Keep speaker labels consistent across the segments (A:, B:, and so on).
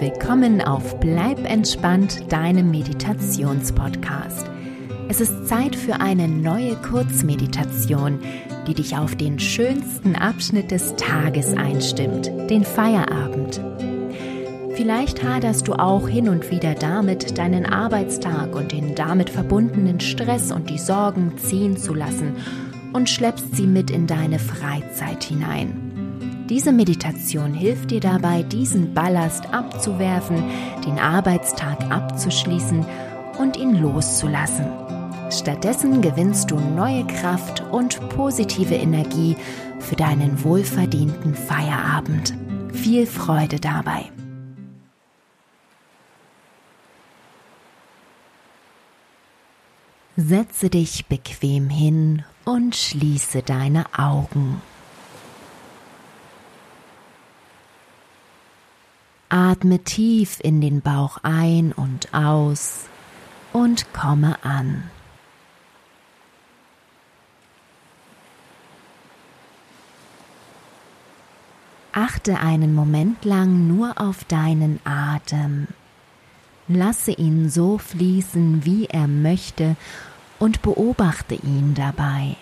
A: willkommen auf Bleib entspannt, deinem Meditationspodcast. Es ist Zeit für eine neue Kurzmeditation, die dich auf den schönsten Abschnitt des Tages einstimmt, den Feierabend. Vielleicht haderst du auch hin und wieder damit, deinen Arbeitstag und den damit verbundenen Stress und die Sorgen ziehen zu lassen und schleppst sie mit in deine Freizeit hinein. Diese Meditation hilft dir dabei, diesen Ballast abzuwerfen, den Arbeitstag abzuschließen und ihn loszulassen. Stattdessen gewinnst du neue Kraft und positive Energie für deinen wohlverdienten Feierabend. Viel Freude dabei! Setze dich bequem hin und schließe deine Augen. Atme tief in den Bauch ein und aus und komme an. Achte einen Moment lang nur auf deinen Atem. Lasse ihn so fließen, wie er möchte, und beobachte ihn dabei.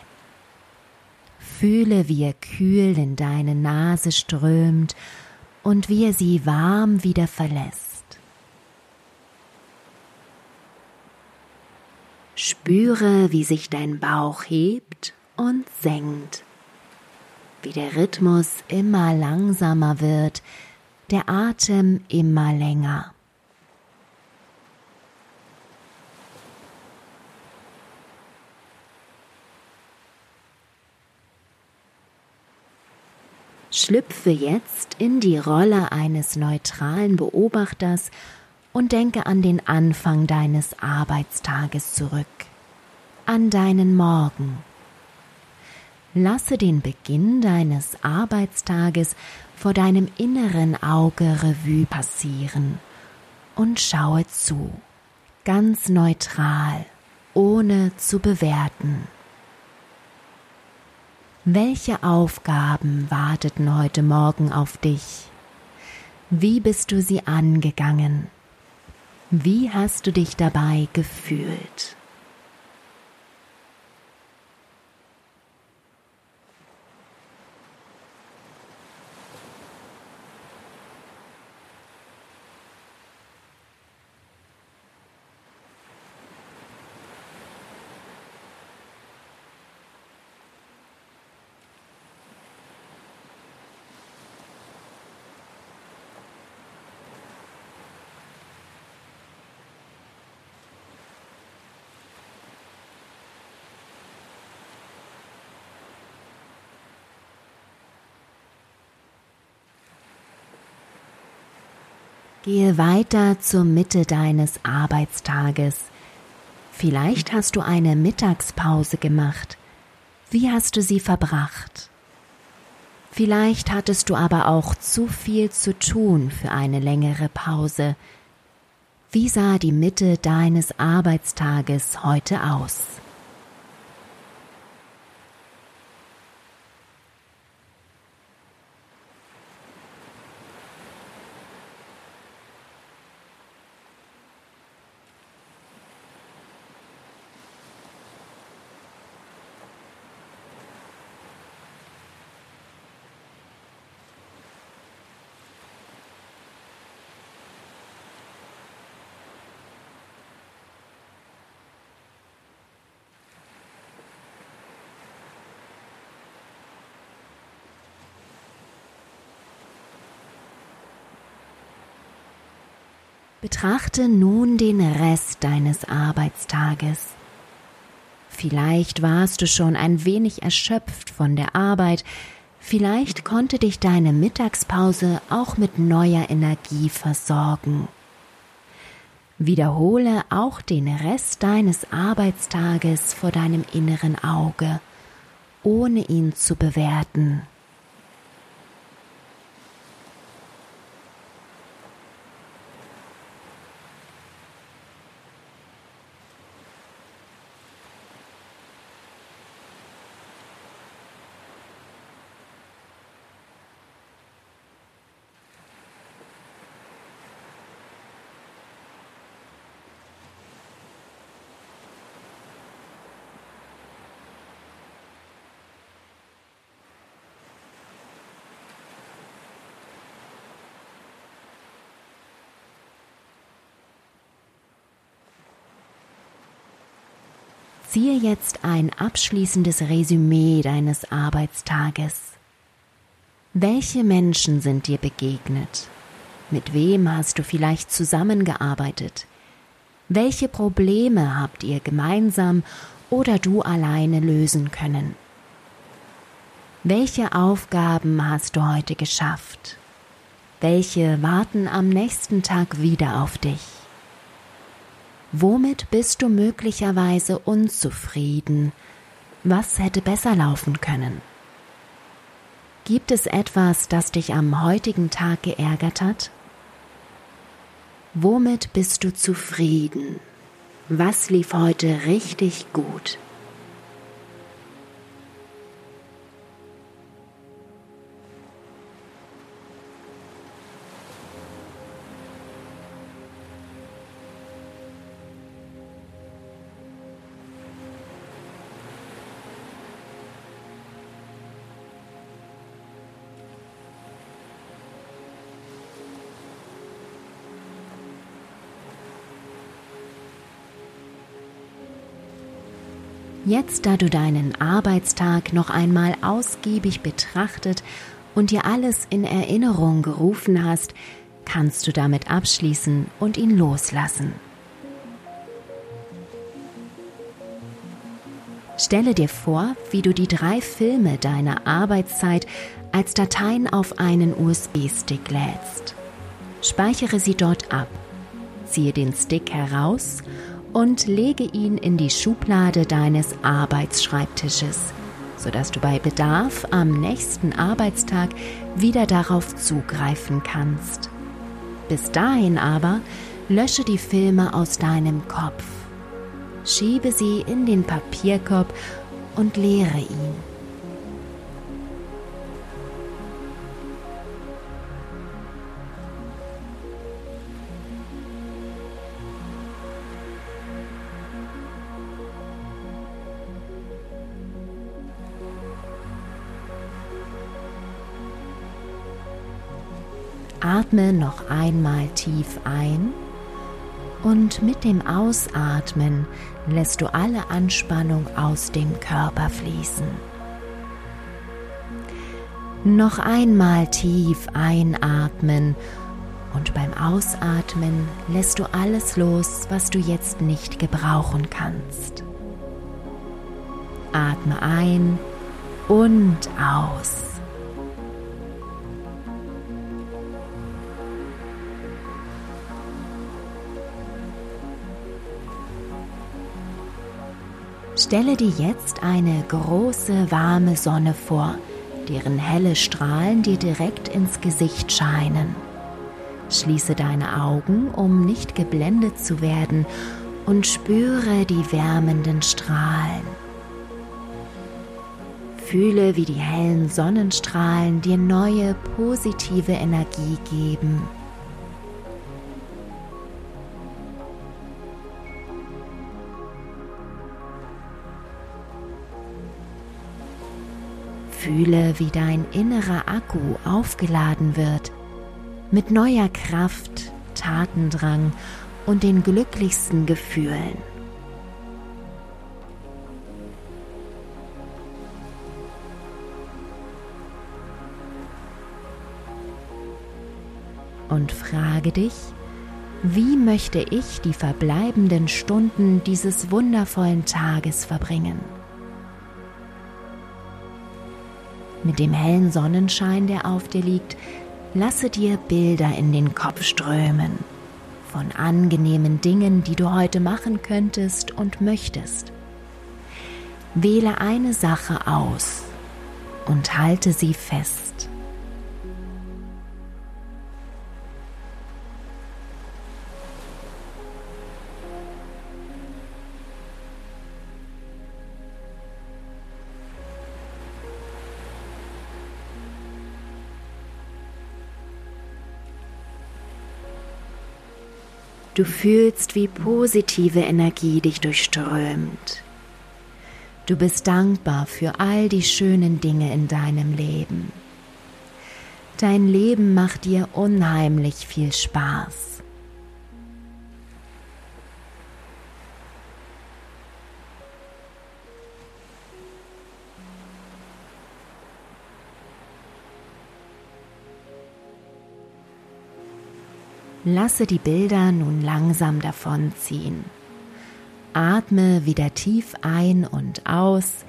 A: Fühle, wie er kühl in deine Nase strömt und wie er sie warm wieder verlässt. Spüre, wie sich dein Bauch hebt und senkt, wie der Rhythmus immer langsamer wird, der Atem immer länger. Schlüpfe jetzt in die Rolle eines neutralen Beobachters und denke an den Anfang deines Arbeitstages zurück, an deinen Morgen. Lasse den Beginn deines Arbeitstages vor deinem inneren Auge Revue passieren und schaue zu, ganz neutral, ohne zu bewerten. Welche Aufgaben warteten heute Morgen auf dich? Wie bist du sie angegangen? Wie hast du dich dabei gefühlt? Gehe weiter zur Mitte deines Arbeitstages. Vielleicht hast du eine Mittagspause gemacht. Wie hast du sie verbracht? Vielleicht hattest du aber auch zu viel zu tun für eine längere Pause. Wie sah die Mitte deines Arbeitstages heute aus? Betrachte nun den Rest deines Arbeitstages. Vielleicht warst du schon ein wenig erschöpft von der Arbeit, vielleicht konnte dich deine Mittagspause auch mit neuer Energie versorgen. Wiederhole auch den Rest deines Arbeitstages vor deinem inneren Auge, ohne ihn zu bewerten. Ziehe jetzt ein abschließendes Resümee deines Arbeitstages. Welche Menschen sind dir begegnet? Mit wem hast du vielleicht zusammengearbeitet? Welche Probleme habt ihr gemeinsam oder du alleine lösen können? Welche Aufgaben hast du heute geschafft? Welche warten am nächsten Tag wieder auf dich? Womit bist du möglicherweise unzufrieden? Was hätte besser laufen können? Gibt es etwas, das dich am heutigen Tag geärgert hat? Womit bist du zufrieden? Was lief heute richtig gut? Jetzt, da du deinen Arbeitstag noch einmal ausgiebig betrachtet und dir alles in Erinnerung gerufen hast, kannst du damit abschließen und ihn loslassen. Stelle dir vor, wie du die drei Filme deiner Arbeitszeit als Dateien auf einen USB-Stick lädst. Speichere sie dort ab, ziehe den Stick heraus und lege ihn in die Schublade deines Arbeitsschreibtisches, sodass du bei Bedarf am nächsten Arbeitstag wieder darauf zugreifen kannst. Bis dahin aber lösche die Filme aus deinem Kopf, schiebe sie in den Papierkorb und leere ihn. Atme noch einmal tief ein und mit dem Ausatmen lässt du alle Anspannung aus dem Körper fließen. Noch einmal tief einatmen und beim Ausatmen lässt du alles los, was du jetzt nicht gebrauchen kannst. Atme ein und aus. Stelle dir jetzt eine große warme Sonne vor, deren helle Strahlen dir direkt ins Gesicht scheinen. Schließe deine Augen, um nicht geblendet zu werden, und spüre die wärmenden Strahlen. Fühle, wie die hellen Sonnenstrahlen dir neue positive Energie geben. Fühle, wie dein innerer Akku aufgeladen wird mit neuer Kraft, Tatendrang und den glücklichsten Gefühlen. Und frage dich, wie möchte ich die verbleibenden Stunden dieses wundervollen Tages verbringen? Mit dem hellen Sonnenschein, der auf dir liegt, lasse dir Bilder in den Kopf strömen von angenehmen Dingen, die du heute machen könntest und möchtest. Wähle eine Sache aus und halte sie fest. Du fühlst, wie positive Energie dich durchströmt. Du bist dankbar für all die schönen Dinge in deinem Leben. Dein Leben macht dir unheimlich viel Spaß. Lasse die Bilder nun langsam davonziehen. Atme wieder tief ein und aus,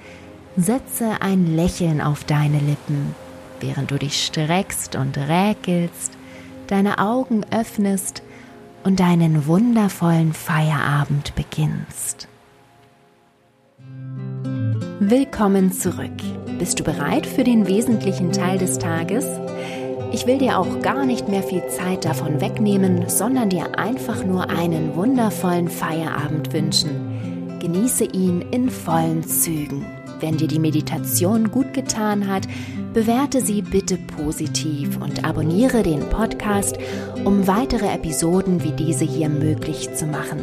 A: setze ein Lächeln auf deine Lippen, während du dich streckst und räkelst, deine Augen öffnest und deinen wundervollen Feierabend beginnst. Willkommen zurück. Bist du bereit für den wesentlichen Teil des Tages? Ich will dir auch gar nicht mehr viel Zeit davon wegnehmen, sondern dir einfach nur einen wundervollen Feierabend wünschen. Genieße ihn in vollen Zügen. Wenn dir die Meditation gut getan hat, bewerte sie bitte positiv und abonniere den Podcast, um weitere Episoden wie diese hier möglich zu machen.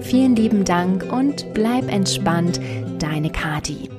A: Vielen lieben Dank und bleib entspannt, deine Kati.